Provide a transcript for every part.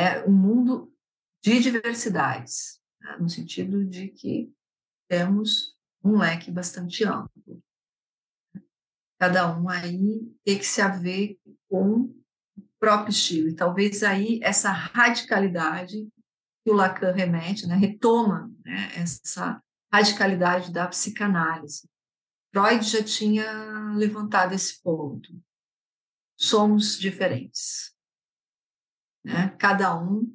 é um mundo de diversidades, né? no sentido de que temos um leque bastante amplo. Cada um aí tem que se haver com o próprio estilo. E talvez aí essa radicalidade que o Lacan remete, né, retoma né, essa radicalidade da psicanálise. Freud já tinha levantado esse ponto. Somos diferentes. Né? Cada um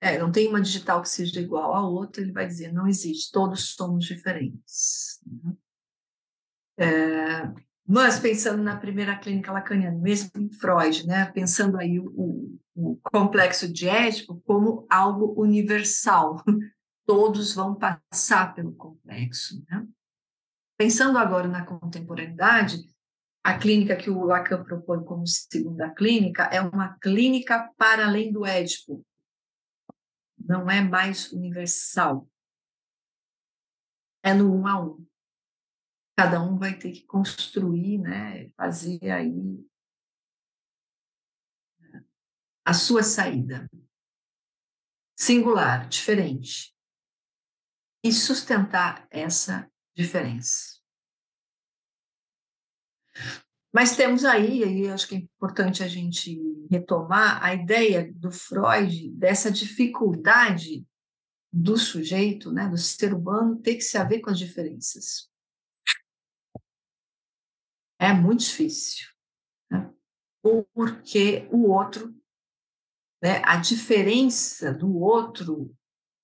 é, não tem uma digital que seja igual à outra, ele vai dizer, não existe, todos somos diferentes. Né? É, mas pensando na primeira clínica lacaniana, mesmo em Freud, né, pensando aí o, o complexo de Édipo como algo universal, todos vão passar pelo complexo. Né? Pensando agora na contemporaneidade, a clínica que o Lacan propõe como segunda clínica é uma clínica para além do Édipo, não é mais universal. É no um a um. Cada um vai ter que construir, né, fazer aí a sua saída. Singular, diferente. E sustentar essa diferença. Mas temos aí, e acho que é importante a gente retomar a ideia do Freud dessa dificuldade do sujeito, né, do ser humano, ter que se haver com as diferenças. É muito difícil, né? porque o outro, né, a diferença do outro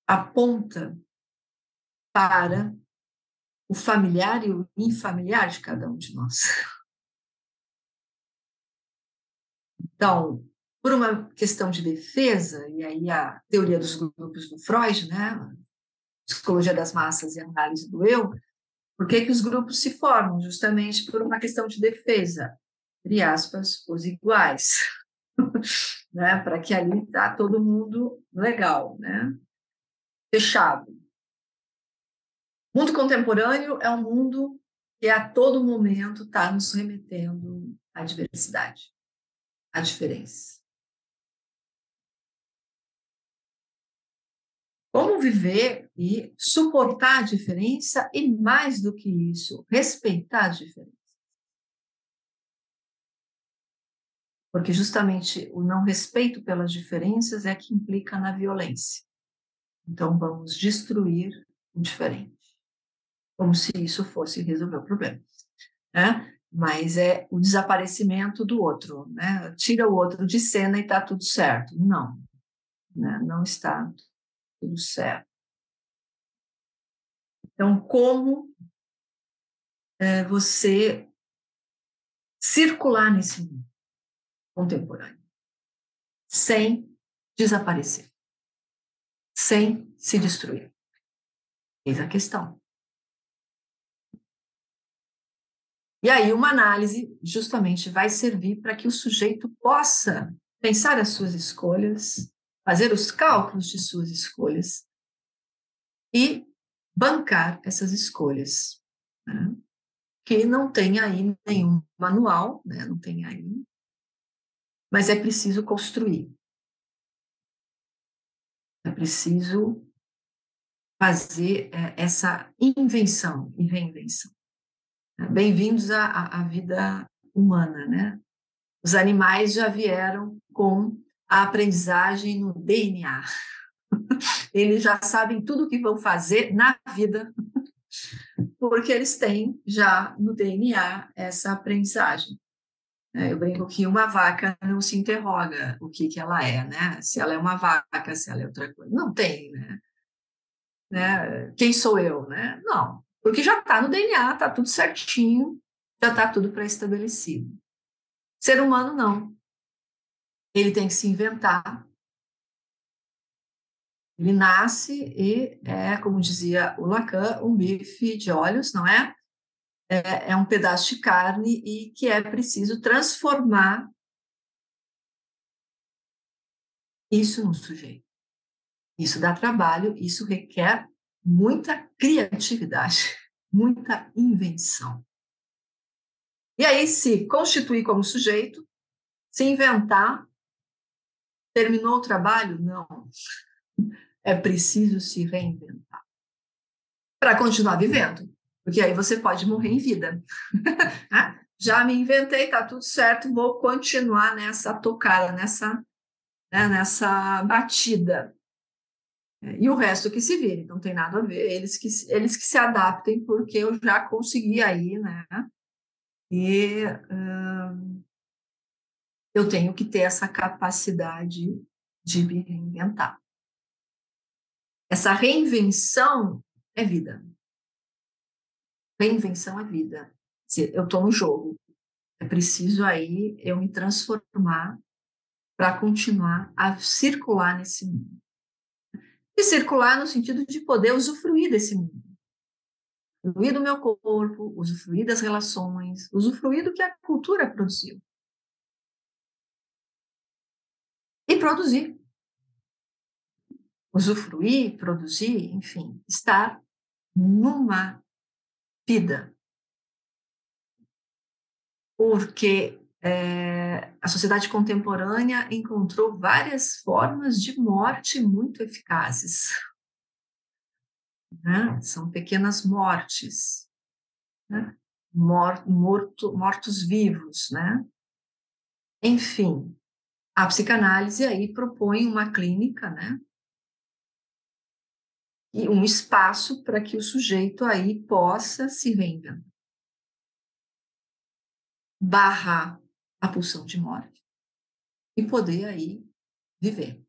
aponta para o familiar e o infamiliar de cada um de nós. Então, por uma questão de defesa, e aí a teoria dos grupos do Freud, né, psicologia das massas e análise do eu, por que, que os grupos se formam? Justamente por uma questão de defesa, entre aspas, os iguais, né, para que ali está todo mundo legal, né, fechado. O mundo contemporâneo é um mundo que a todo momento está nos remetendo à diversidade a diferença. Como viver e suportar a diferença e, mais do que isso, respeitar as diferenças. Porque justamente o não respeito pelas diferenças é que implica na violência. Então vamos destruir o diferente, como se isso fosse resolver o problema. Né? Mas é o desaparecimento do outro, né? Tira o outro de cena e está tudo certo. Não, né? não está tudo certo. Então, como é, você circular nesse mundo contemporâneo sem desaparecer, sem se destruir? Eis a questão. E aí, uma análise justamente vai servir para que o sujeito possa pensar as suas escolhas, fazer os cálculos de suas escolhas e bancar essas escolhas. Né? Que não tem aí nenhum manual, né? não tem aí, mas é preciso construir. É preciso fazer é, essa invenção e reinvenção. Bem-vindos à, à, vida humana, né? Os animais já vieram com a aprendizagem no DNA. Eles já sabem tudo o que vão fazer na vida, porque eles têm já no DNA essa aprendizagem. É, eu brinco que uma vaca não se interroga o que, que ela é, né? Se ela é uma vaca, se ela é outra coisa. Não tem, né? né? Quem sou eu, né? Não. Porque já está no DNA, está tudo certinho, já está tudo pré-estabelecido. Ser humano, não. Ele tem que se inventar. Ele nasce e é, como dizia o Lacan, um bife de olhos, não é? É, é um pedaço de carne e que é preciso transformar isso no sujeito. Isso dá trabalho, isso requer muita criatividade, muita invenção. E aí se constituir como sujeito, se inventar Terminou o trabalho? Não. É preciso se reinventar para continuar vivendo, porque aí você pode morrer em vida. Ah, já me inventei, tá tudo certo, vou continuar nessa tocada, nessa, né, nessa batida. E o resto que se vire, não tem nada a ver, eles que, eles que se adaptem, porque eu já consegui aí, né? E hum, eu tenho que ter essa capacidade de me reinventar. Essa reinvenção é vida. Reinvenção é vida. Eu estou no jogo. É preciso aí eu me transformar para continuar a circular nesse mundo. E circular no sentido de poder usufruir desse mundo. Usufruir do meu corpo, usufruir das relações, usufruir do que a cultura produziu. E produzir usufruir, produzir, enfim, estar numa vida. Porque é, a sociedade contemporânea encontrou várias formas de morte muito eficazes. Né? São pequenas mortes, né? Mor morto, mortos-vivos, né? Enfim, a psicanálise aí propõe uma clínica, né? e um espaço para que o sujeito aí possa se reinventar. Barrar a pulsão de morte e poder aí viver.